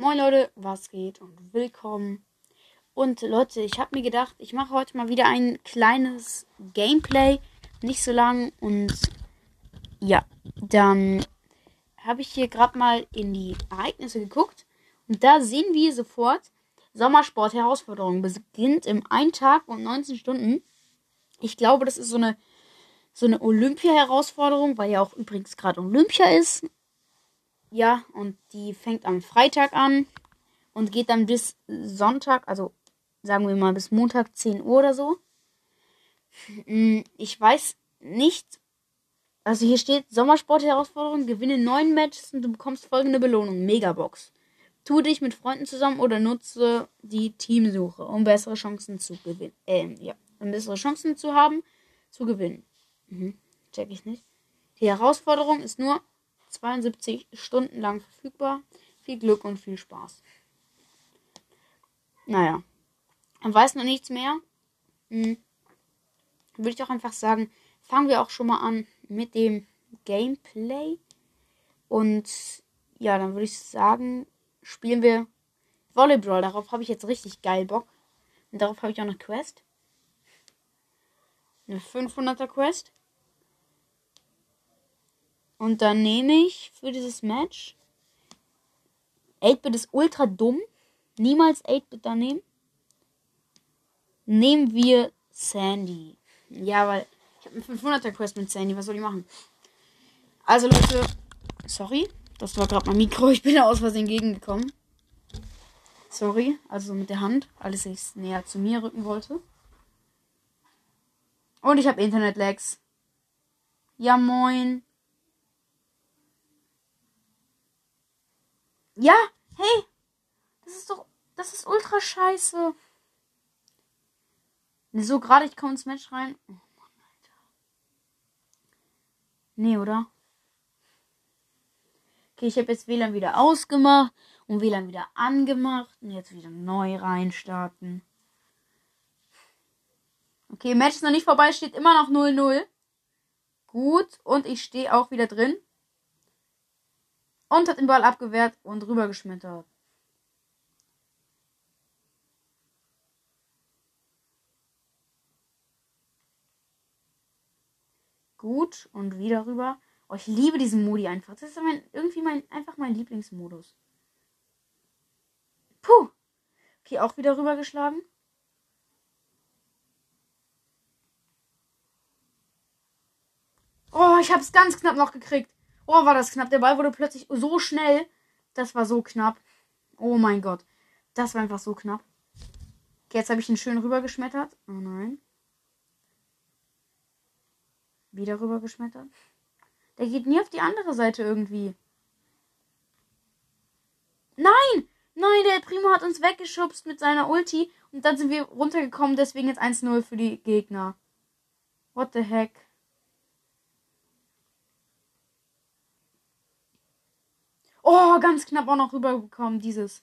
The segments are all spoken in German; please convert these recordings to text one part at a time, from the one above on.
Moin Leute, was geht und willkommen. Und Leute, ich habe mir gedacht, ich mache heute mal wieder ein kleines Gameplay, nicht so lang und ja, dann habe ich hier gerade mal in die Ereignisse geguckt und da sehen wir sofort Sommersport Herausforderung beginnt im einen Tag und 19 Stunden. Ich glaube, das ist so eine so eine Olympia Herausforderung, weil ja auch übrigens gerade Olympia ist. Ja, und die fängt am Freitag an und geht dann bis Sonntag, also sagen wir mal bis Montag 10 Uhr oder so. Hm, ich weiß nicht. Also hier steht Sommersport-Herausforderung, gewinne neun Matches und du bekommst folgende Belohnung. Megabox. Tu dich mit Freunden zusammen oder nutze die Teamsuche, um bessere Chancen zu gewinnen. Ähm, ja, um bessere Chancen zu haben, zu gewinnen. Mhm. Check ich nicht. Die Herausforderung ist nur 72 Stunden lang verfügbar. Viel Glück und viel Spaß. Naja. Man weiß noch nichts mehr. Hm. Würde ich auch einfach sagen, fangen wir auch schon mal an mit dem Gameplay. Und ja, dann würde ich sagen, spielen wir Volleyball. Darauf habe ich jetzt richtig geil Bock. Und darauf habe ich auch eine Quest. Eine 500er Quest. Und dann nehme ich für dieses Match 8-Bit ist ultra dumm. Niemals 8-Bit da nehmen. Nehmen wir Sandy. Ja, weil ich habe eine 500er Quest mit Sandy. Was soll ich machen? Also Leute, sorry, das war gerade mein Mikro. Ich bin da aus Versehen gegengekommen. Sorry, also mit der Hand, als ich es näher zu mir rücken wollte. Und ich habe Internet-Lags. Ja, moin. Ja, hey. Das ist doch. Das ist ultra scheiße. So gerade, ich komme ins Match rein. Oh Mann, Alter. Nee, oder? Okay, ich habe jetzt WLAN wieder ausgemacht und WLAN wieder angemacht und jetzt wieder neu reinstarten. Okay, Match ist noch nicht vorbei, steht immer noch 0-0. Gut, und ich stehe auch wieder drin. Und hat den Ball abgewehrt und rübergeschmettert. Gut, und wieder rüber. Oh, ich liebe diesen Modi einfach. Das ist mein, irgendwie mein, einfach mein Lieblingsmodus. Puh. Okay, auch wieder rübergeschlagen. Oh, ich hab's ganz knapp noch gekriegt. Oh, war das knapp. Der Ball wurde plötzlich so schnell. Das war so knapp. Oh mein Gott. Das war einfach so knapp. Okay, jetzt habe ich ihn schön rübergeschmettert. Oh nein. Wieder rübergeschmettert. Der geht nie auf die andere Seite irgendwie. Nein! Nein, der Primo hat uns weggeschubst mit seiner Ulti. Und dann sind wir runtergekommen. Deswegen jetzt 1-0 für die Gegner. What the heck? Oh, ganz knapp auch noch rübergekommen, dieses.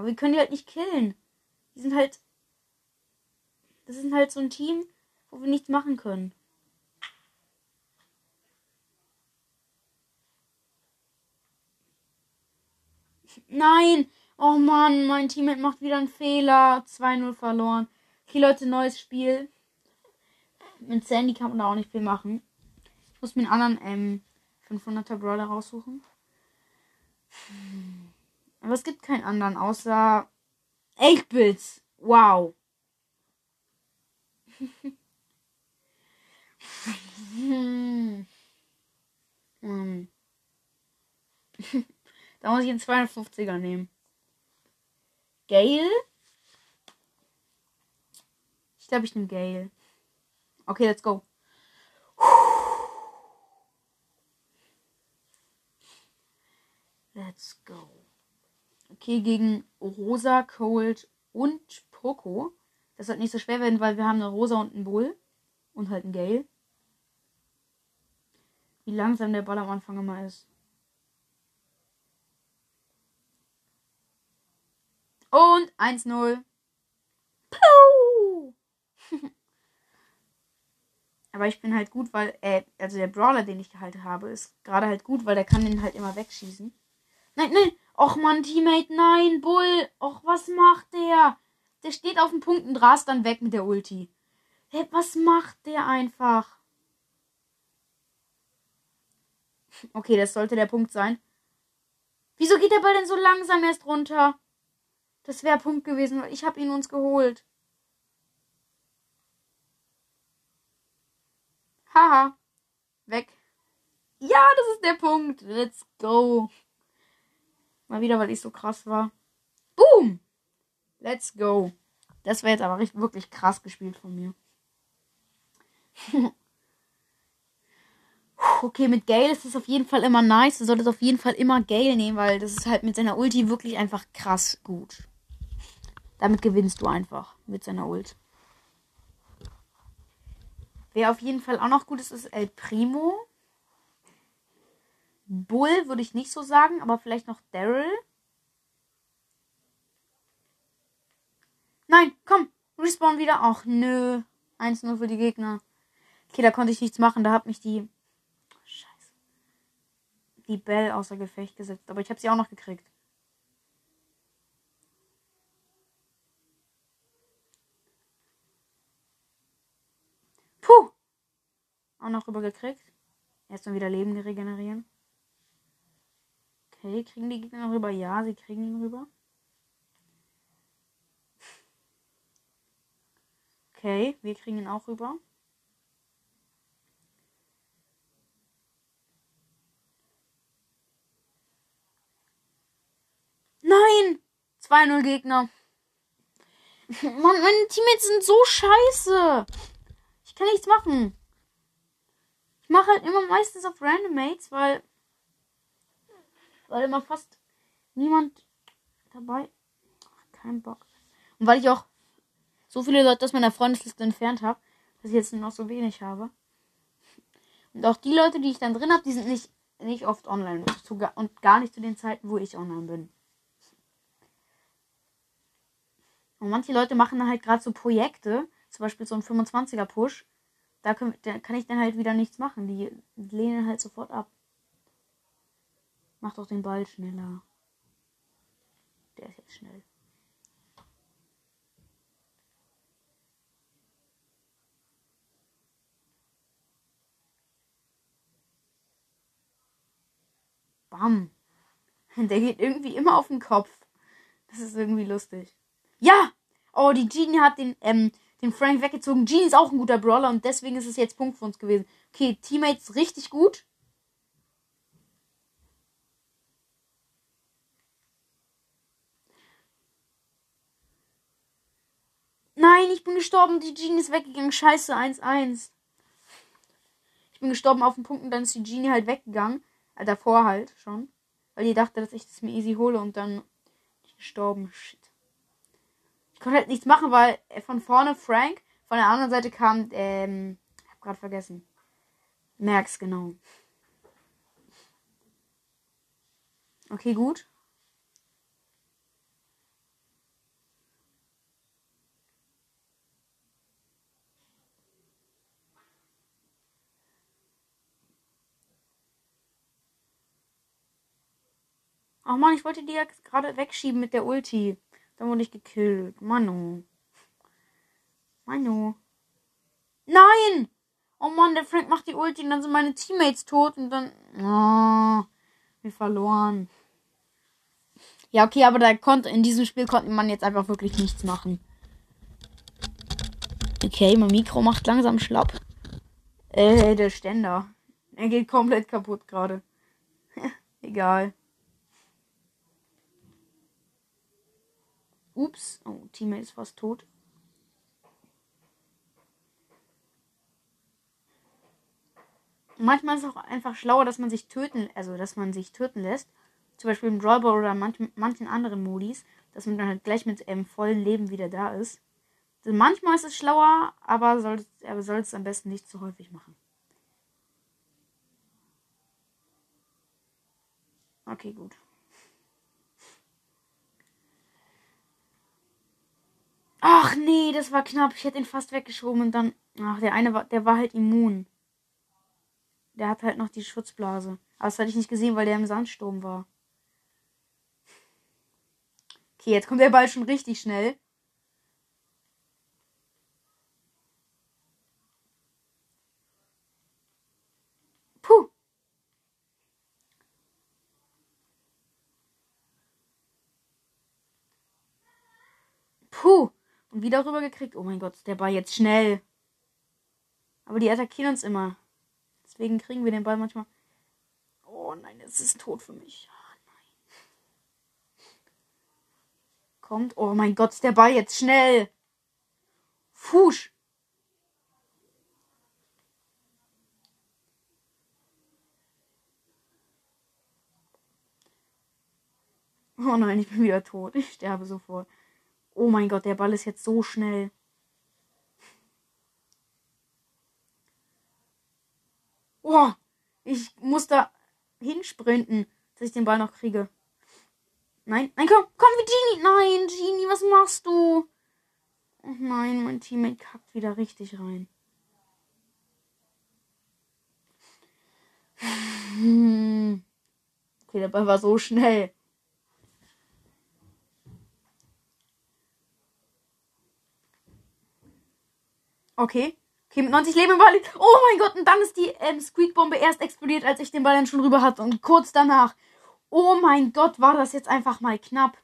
Aber wir können die halt nicht killen. Die sind halt. Das ist halt so ein Team, wo wir nichts machen können. Nein! Oh Mann, mein Teammate macht wieder einen Fehler. 2-0 verloren. Okay, Leute, neues Spiel. Mit Sandy kann man da auch nicht viel machen. Ich muss mir einen anderen ähm, 500er Brawler raussuchen. Aber es gibt keinen anderen, außer 8-Bits. Wow. da muss ich einen 250er nehmen. Gale? Glaube, ich nehme Gale. Okay, let's go. Let's go. Okay, gegen Rosa, Cold und Poco. Das wird nicht so schwer werden, weil wir haben eine Rosa und einen Bull. Und halt einen Gale. Wie langsam der Ball am Anfang immer ist. Und 1-0. Puh! Aber ich bin halt gut, weil, äh, also der Brawler, den ich halt habe, ist gerade halt gut, weil der kann den halt immer wegschießen. Nein, nein. Och man, Teammate, nein, Bull. Och, was macht der? Der steht auf dem Punkt und rast dann weg mit der Ulti. Hey, was macht der einfach? Okay, das sollte der Punkt sein. Wieso geht der Ball denn so langsam erst runter? Das wäre Punkt gewesen, weil ich habe ihn uns geholt. Haha. Weg. Ja, das ist der Punkt. Let's go. Mal wieder, weil ich so krass war. Boom. Let's go. Das wäre jetzt aber richtig, wirklich krass gespielt von mir. okay, mit Gale ist es auf jeden Fall immer nice. Du solltest auf jeden Fall immer Gale nehmen, weil das ist halt mit seiner Ulti wirklich einfach krass gut. Damit gewinnst du einfach mit seiner Ult. Wer auf jeden Fall auch noch gut ist, ist El Primo. Bull würde ich nicht so sagen, aber vielleicht noch Daryl. Nein, komm, respawn wieder. Ach nö. 1-0 für die Gegner. Okay, da konnte ich nichts machen. Da hat mich die. Scheiße. Die Bell außer Gefecht gesetzt. Aber ich habe sie auch noch gekriegt. Puh. Auch noch rüber gekriegt. Erstmal wieder Leben regenerieren. Okay, kriegen die Gegner noch rüber? Ja, sie kriegen ihn rüber. Okay, wir kriegen ihn auch rüber. Nein! 2-0 Gegner. Mann, meine Teammates sind so scheiße. Ich kann nichts machen. Mache halt immer meistens auf Random Mates, weil. Weil immer fast niemand dabei. Ach, kein Bock. Und weil ich auch so viele Leute aus meiner Freundesliste entfernt habe, dass ich jetzt nur noch so wenig habe. Und auch die Leute, die ich dann drin habe, die sind nicht, nicht oft online. Und gar nicht zu den Zeiten, wo ich online bin. Und manche Leute machen dann halt gerade so Projekte, zum Beispiel so ein 25er Push. Da, können, da kann ich dann halt wieder nichts machen. Die lehnen halt sofort ab. Mach doch den Ball schneller. Der ist jetzt schnell. Bam. Der geht irgendwie immer auf den Kopf. Das ist irgendwie lustig. Ja! Oh, die Genie hat den, ähm, den Frank weggezogen. Genie ist auch ein guter Brawler und deswegen ist es jetzt Punkt für uns gewesen. Okay, Teammates richtig gut. Nein, ich bin gestorben. Die Genie ist weggegangen. Scheiße, 1-1. Ich bin gestorben auf den Punkt und dann ist die Genie halt weggegangen. Äh, davor halt schon. Weil die dachte, dass ich das mir easy hole und dann gestorben. Shit. Ich konnte halt nichts machen, weil von vorne Frank, von der anderen Seite kam, ähm, hab grad vergessen. Merks, genau. Okay, gut. Oh Mann, ich wollte die ja gerade wegschieben mit der Ulti. Dann wurde ich gekillt. Manu. Manu. Nein! Oh Mann, der Frank macht die Ulti und dann sind meine Teammates tot und dann. Oh, wir verloren. Ja, okay, aber da konnte in diesem Spiel konnte man jetzt einfach wirklich nichts machen. Okay, mein Mikro macht langsam schlapp. Äh, der Ständer. Er geht komplett kaputt gerade. Egal. Ups. Oh, Teammate ist fast tot. Manchmal ist es auch einfach schlauer, dass man sich töten, also dass man sich töten lässt. Zum Beispiel im Drawball oder manch, manchen anderen Modis, dass man dann halt gleich mit ähm, vollen Leben wieder da ist. Also manchmal ist es schlauer, aber soll, aber soll es am besten nicht zu häufig machen. Okay, gut. Ach nee, das war knapp. Ich hätte ihn fast weggeschoben und dann. Ach, der eine war, der war halt immun. Der hat halt noch die Schutzblase. Aber das hatte ich nicht gesehen, weil der im Sandsturm war. Okay, jetzt kommt der Ball schon richtig schnell. Puh. Puh. Und wieder rüber gekriegt. Oh mein Gott, der Ball jetzt schnell. Aber die attackieren uns immer. Deswegen kriegen wir den Ball manchmal. Oh nein, es ist tot für mich. Oh nein. Kommt. Oh mein Gott, der Ball jetzt schnell. Fusch. Oh nein, ich bin wieder tot. Ich sterbe sofort. Oh mein Gott, der Ball ist jetzt so schnell. Oh, ich muss da hinsprinten, dass ich den Ball noch kriege. Nein, nein, komm, komm, Genie. Nein, Genie, was machst du? Oh nein, mein Teammate kackt wieder richtig rein. Okay, der Ball war so schnell. Okay. Okay, mit 90 Leben im Ball. Oh mein Gott, und dann ist die ähm, Squeakbombe erst explodiert, als ich den Ball dann schon rüber hatte. Und kurz danach. Oh mein Gott, war das jetzt einfach mal knapp.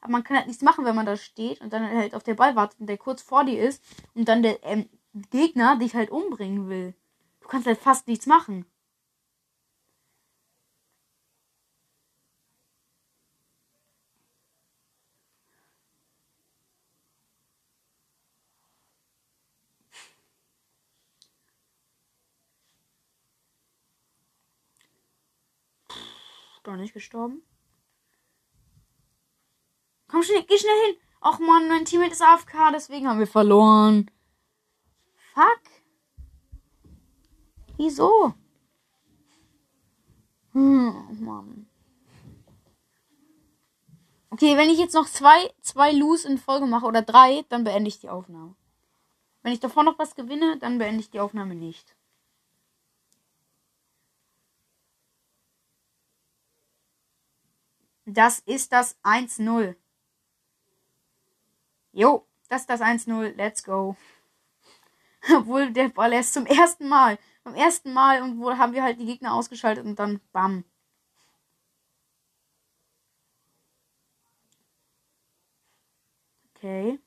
Aber man kann halt nichts machen, wenn man da steht und dann halt auf der Ball wartet und der kurz vor dir ist und dann der ähm, Gegner dich halt umbringen will. Du kannst halt fast nichts machen. Doch nicht gestorben. Komm schnell, geh schnell hin. Och man, mein Teammate ist AFK, deswegen haben wir verloren. Fuck. Wieso? Hm, Mann. Okay, wenn ich jetzt noch zwei, zwei Lose in Folge mache oder drei, dann beende ich die Aufnahme. Wenn ich davor noch was gewinne, dann beende ich die Aufnahme nicht. Das ist das 1-0. Jo, das ist das 1-0. Let's go. Obwohl der Ball erst zum ersten Mal. Beim ersten Mal und wo haben wir halt die Gegner ausgeschaltet und dann bam. Okay.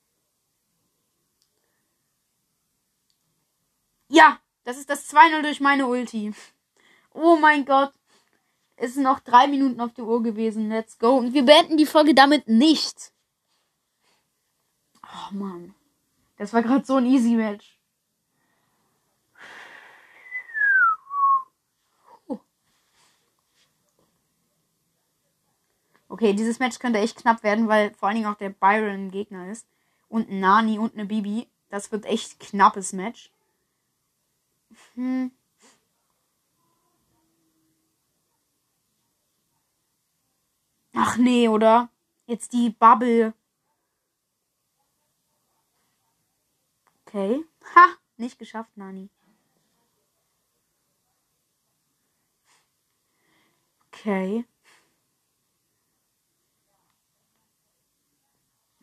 Ja, das ist das 2-0 durch meine Ulti. Oh mein Gott. Es sind noch drei Minuten auf der Uhr gewesen. Let's go. Und wir beenden die Folge damit nicht. Oh Mann. Das war gerade so ein easy Match. Okay, dieses Match könnte echt knapp werden, weil vor allen Dingen auch der Byron ein Gegner ist. Und ein Nani und eine Bibi. Das wird echt knappes Match. Hm. Ach nee, oder? Jetzt die Bubble. Okay. Ha! Nicht geschafft, Nani. Okay.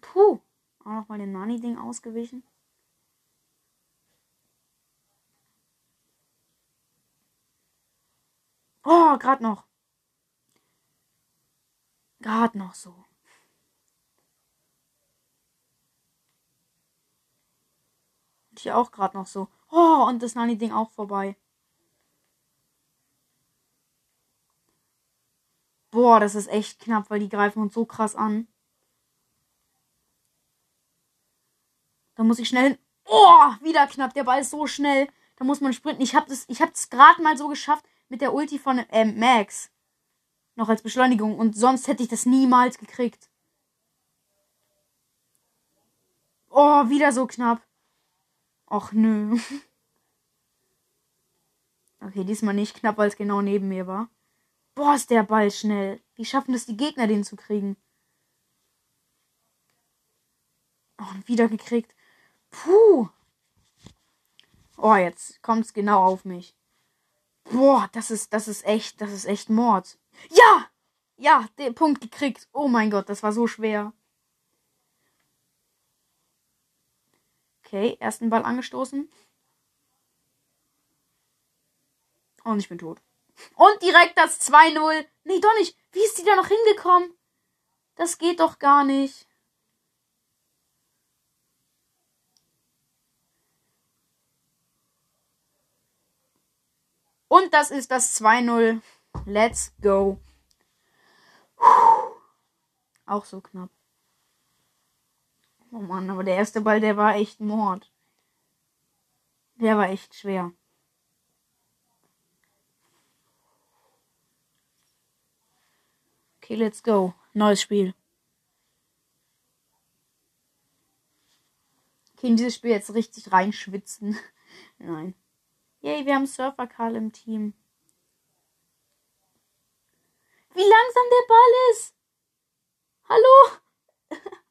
Puh. Auch nochmal dem Nani-Ding ausgewichen. Oh, gerade noch. Gerade noch so. Und hier auch gerade noch so. Oh, und das Nani-Ding auch vorbei. Boah, das ist echt knapp, weil die greifen uns so krass an. Da muss ich schnell hin. Oh, wieder knapp. Der Ball ist so schnell. Da muss man sprinten. Ich habe das, ich gerade mal so geschafft mit der Ulti von ähm, Max. Noch als Beschleunigung. Und sonst hätte ich das niemals gekriegt. Oh, wieder so knapp. Och nö. Okay, diesmal nicht knapp, weil es genau neben mir war. Boah, ist der Ball schnell. Wie schaffen es die Gegner, den zu kriegen? Oh, wieder gekriegt. Puh. Oh, jetzt kommt's genau auf mich. Boah, das ist, das ist echt, das ist echt Mord. Ja! Ja, den Punkt gekriegt. Oh mein Gott, das war so schwer. Okay, ersten Ball angestoßen. Und ich bin tot. Und direkt das 2-0. Nee, doch nicht. Wie ist die da noch hingekommen? Das geht doch gar nicht. Und das ist das 2-0. Let's go. Auch so knapp. Oh Mann, aber der erste Ball, der war echt Mord. Der war echt schwer. Okay, let's go. Neues Spiel. Okay, in dieses Spiel jetzt richtig reinschwitzen. Nein. Yay, wir haben Surfer Karl im Team. Wie langsam der Ball ist. Hallo?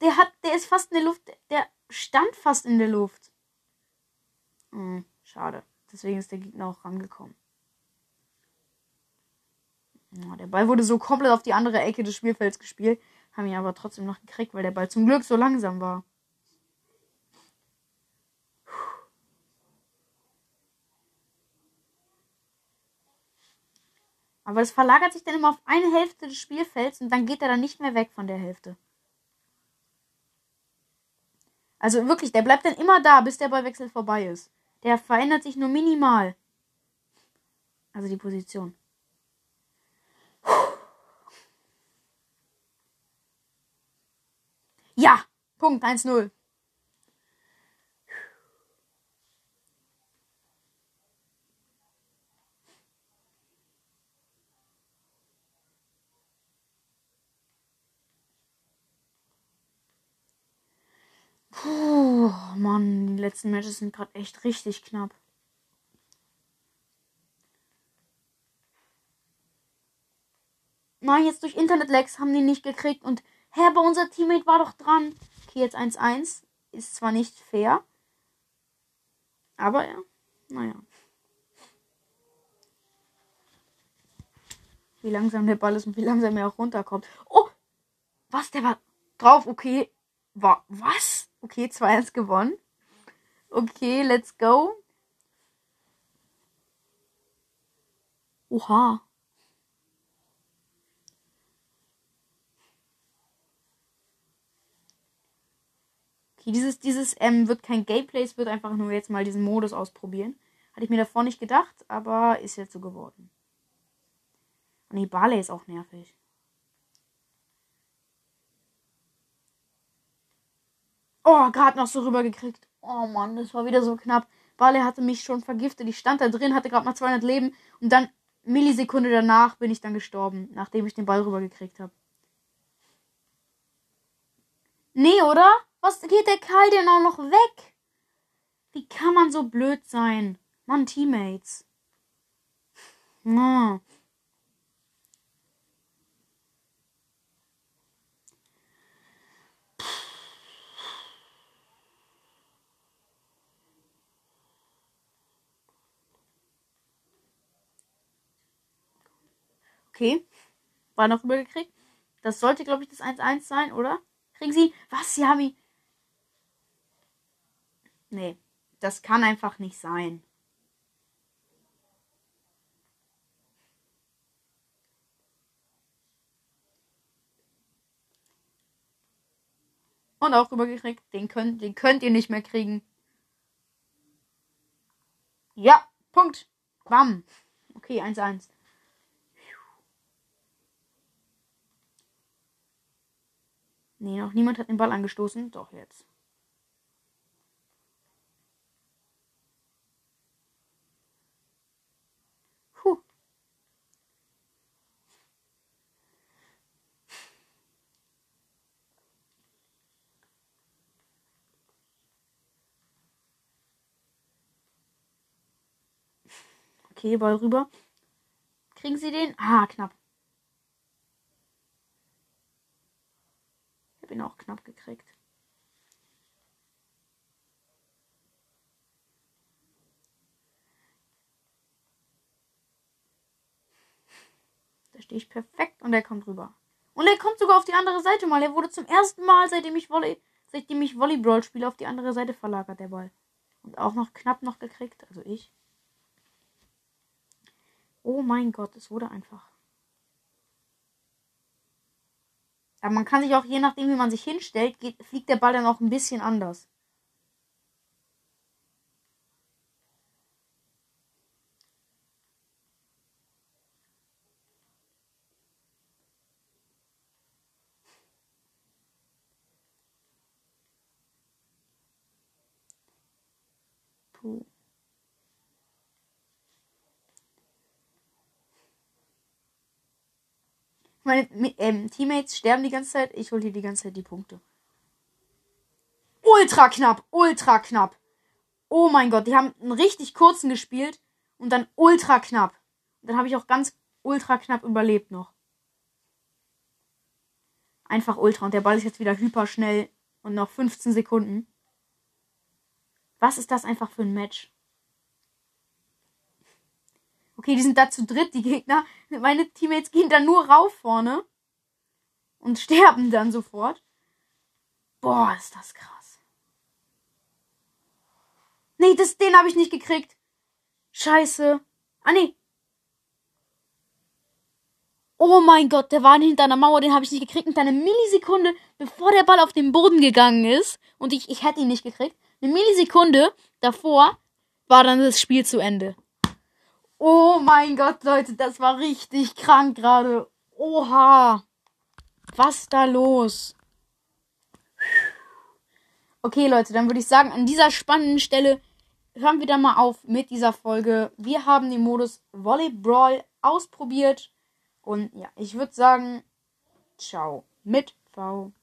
Der hat, der ist fast in der Luft. Der stand fast in der Luft. Hm, schade. Deswegen ist der Gegner auch rangekommen. Ja, der Ball wurde so komplett auf die andere Ecke des Spielfelds gespielt. Haben ihn aber trotzdem noch gekriegt, weil der Ball zum Glück so langsam war. Aber es verlagert sich dann immer auf eine Hälfte des Spielfelds und dann geht er dann nicht mehr weg von der Hälfte. Also wirklich, der bleibt dann immer da, bis der Ballwechsel vorbei ist. Der verändert sich nur minimal. Also die Position. Ja, Punkt 1-0. Puh, Mann, die letzten Matches sind gerade echt richtig knapp. Nein, jetzt durch Internet-Lags haben die nicht gekriegt und hä, aber unser Teammate war doch dran. Okay, jetzt 1-1. Ist zwar nicht fair, aber ja, naja. Wie langsam der Ball ist und wie langsam er auch runterkommt. Oh! Was? Der war drauf, okay. War, was? Okay, 2-1 gewonnen. Okay, let's go. Oha. Okay, dieses, dieses ähm, wird kein Gameplay, es wird einfach nur jetzt mal diesen Modus ausprobieren. Hatte ich mir davor nicht gedacht, aber ist jetzt so geworden. Und die Barley ist auch nervig. Oh, gerade noch so rübergekriegt. Oh Mann, das war wieder so knapp. Barley hatte mich schon vergiftet. Ich stand da drin, hatte gerade mal 200 Leben. Und dann, Millisekunde danach, bin ich dann gestorben, nachdem ich den Ball rübergekriegt habe. Nee, oder? Was geht der Karl denn auch noch weg? Wie kann man so blöd sein? Mann, Teammates. Oh. Okay. War noch rübergekriegt. Das sollte, glaube ich, das 1-1 sein, oder? Kriegen sie. Was? Ihn. Nee, das kann einfach nicht sein. Und auch rübergekriegt. Den könnt, den könnt ihr nicht mehr kriegen. Ja, Punkt. Bam. Okay, 1-1. Nee, noch niemand hat den Ball angestoßen. Doch, jetzt. Okay, Ball rüber. Kriegen sie den? Ah, knapp. ihn auch knapp gekriegt. Da stehe ich perfekt und er kommt rüber. Und er kommt sogar auf die andere Seite mal. Er wurde zum ersten Mal, seitdem ich, Volley, seitdem ich Volleyball spiele, auf die andere Seite verlagert, der Ball. Und auch noch knapp noch gekriegt, also ich. Oh mein Gott, es wurde einfach. Aber man kann sich auch, je nachdem, wie man sich hinstellt, geht, fliegt der Ball dann auch ein bisschen anders. Puh. Meine ähm, Teammates sterben die ganze Zeit. Ich hole hier die ganze Zeit die Punkte. Ultra knapp, ultra knapp. Oh mein Gott, die haben einen richtig kurzen gespielt und dann ultra knapp. Und dann habe ich auch ganz ultra knapp überlebt noch. Einfach ultra. Und der Ball ist jetzt wieder hyper schnell und noch 15 Sekunden. Was ist das einfach für ein Match? Okay, die sind da zu dritt, die Gegner. Meine Teammates gehen da nur rauf vorne. Und sterben dann sofort. Boah, ist das krass. Nee, das, den habe ich nicht gekriegt. Scheiße. Ah, nee. Oh mein Gott, der war hinter einer Mauer, den habe ich nicht gekriegt. Und eine Millisekunde, bevor der Ball auf den Boden gegangen ist, und ich, ich hätte ihn nicht gekriegt, eine Millisekunde davor war dann das Spiel zu Ende. Oh mein Gott, Leute, das war richtig krank gerade. Oha. Was da los? Okay, Leute, dann würde ich sagen, an dieser spannenden Stelle hören wir dann mal auf mit dieser Folge. Wir haben den Modus Volleyball ausprobiert. Und ja, ich würde sagen, ciao mit V.